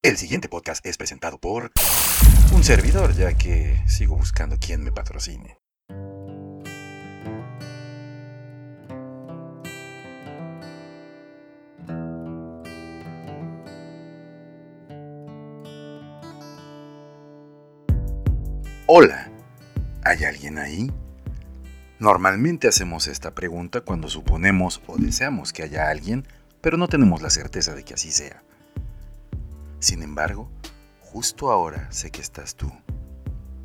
El siguiente podcast es presentado por un servidor, ya que sigo buscando quien me patrocine. Hola, ¿hay alguien ahí? Normalmente hacemos esta pregunta cuando suponemos o deseamos que haya alguien, pero no tenemos la certeza de que así sea. Sin embargo, justo ahora sé que estás tú.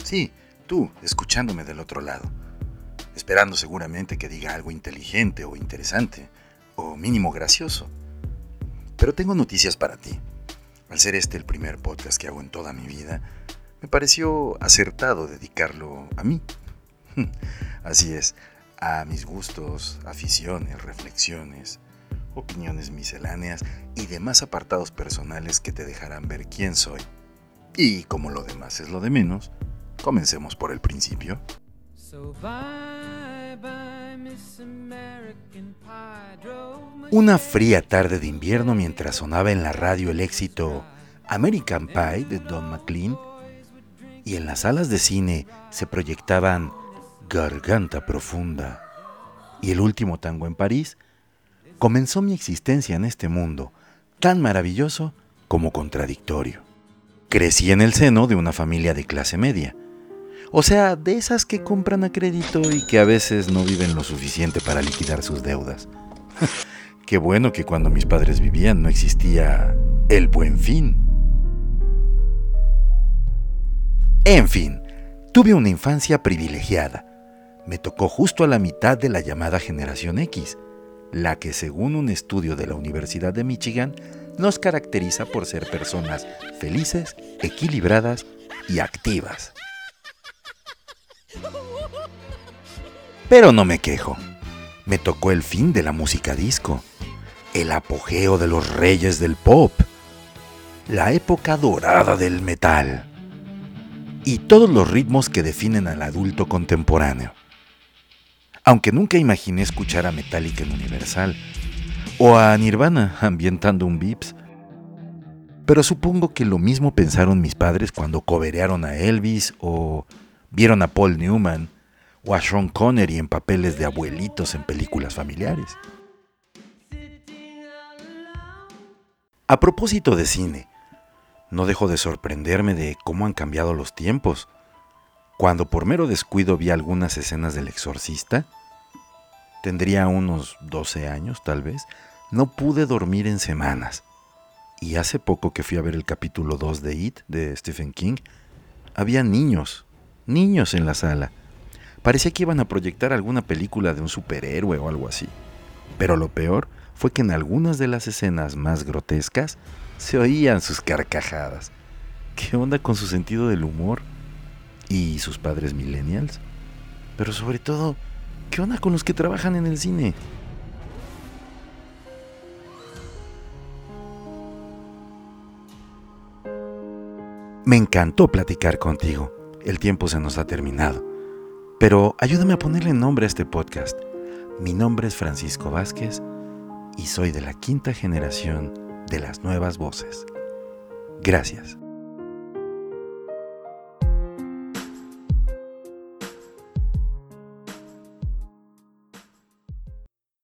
Sí, tú, escuchándome del otro lado, esperando seguramente que diga algo inteligente o interesante, o mínimo gracioso. Pero tengo noticias para ti. Al ser este el primer podcast que hago en toda mi vida, me pareció acertado dedicarlo a mí. Así es, a mis gustos, aficiones, reflexiones, opiniones misceláneas y demás apartados personales que te dejarán ver quién soy. Y como lo demás es lo de menos, comencemos por el principio. Una fría tarde de invierno mientras sonaba en la radio el éxito American Pie de Don McLean y en las salas de cine se proyectaban Garganta Profunda y el último tango en París, comenzó mi existencia en este mundo, tan maravilloso como contradictorio. Crecí en el seno de una familia de clase media, o sea, de esas que compran a crédito y que a veces no viven lo suficiente para liquidar sus deudas. Qué bueno que cuando mis padres vivían no existía el buen fin. En fin, tuve una infancia privilegiada. Me tocó justo a la mitad de la llamada generación X, la que según un estudio de la Universidad de Michigan nos caracteriza por ser personas felices, equilibradas y activas. Pero no me quejo. Me tocó el fin de la música disco, el apogeo de los reyes del pop, la época dorada del metal y todos los ritmos que definen al adulto contemporáneo aunque nunca imaginé escuchar a Metallica en Universal o a Nirvana ambientando un Vips. Pero supongo que lo mismo pensaron mis padres cuando coberearon a Elvis o vieron a Paul Newman o a Sean Connery en papeles de abuelitos en películas familiares. A propósito de cine, no dejo de sorprenderme de cómo han cambiado los tiempos. Cuando por mero descuido vi algunas escenas del exorcista, tendría unos 12 años tal vez, no pude dormir en semanas. Y hace poco que fui a ver el capítulo 2 de It de Stephen King, había niños, niños en la sala. Parecía que iban a proyectar alguna película de un superhéroe o algo así. Pero lo peor fue que en algunas de las escenas más grotescas se oían sus carcajadas. ¿Qué onda con su sentido del humor? Y sus padres millennials. Pero sobre todo, ¿qué onda con los que trabajan en el cine? Me encantó platicar contigo. El tiempo se nos ha terminado. Pero ayúdame a ponerle nombre a este podcast. Mi nombre es Francisco Vázquez y soy de la quinta generación de las nuevas voces. Gracias.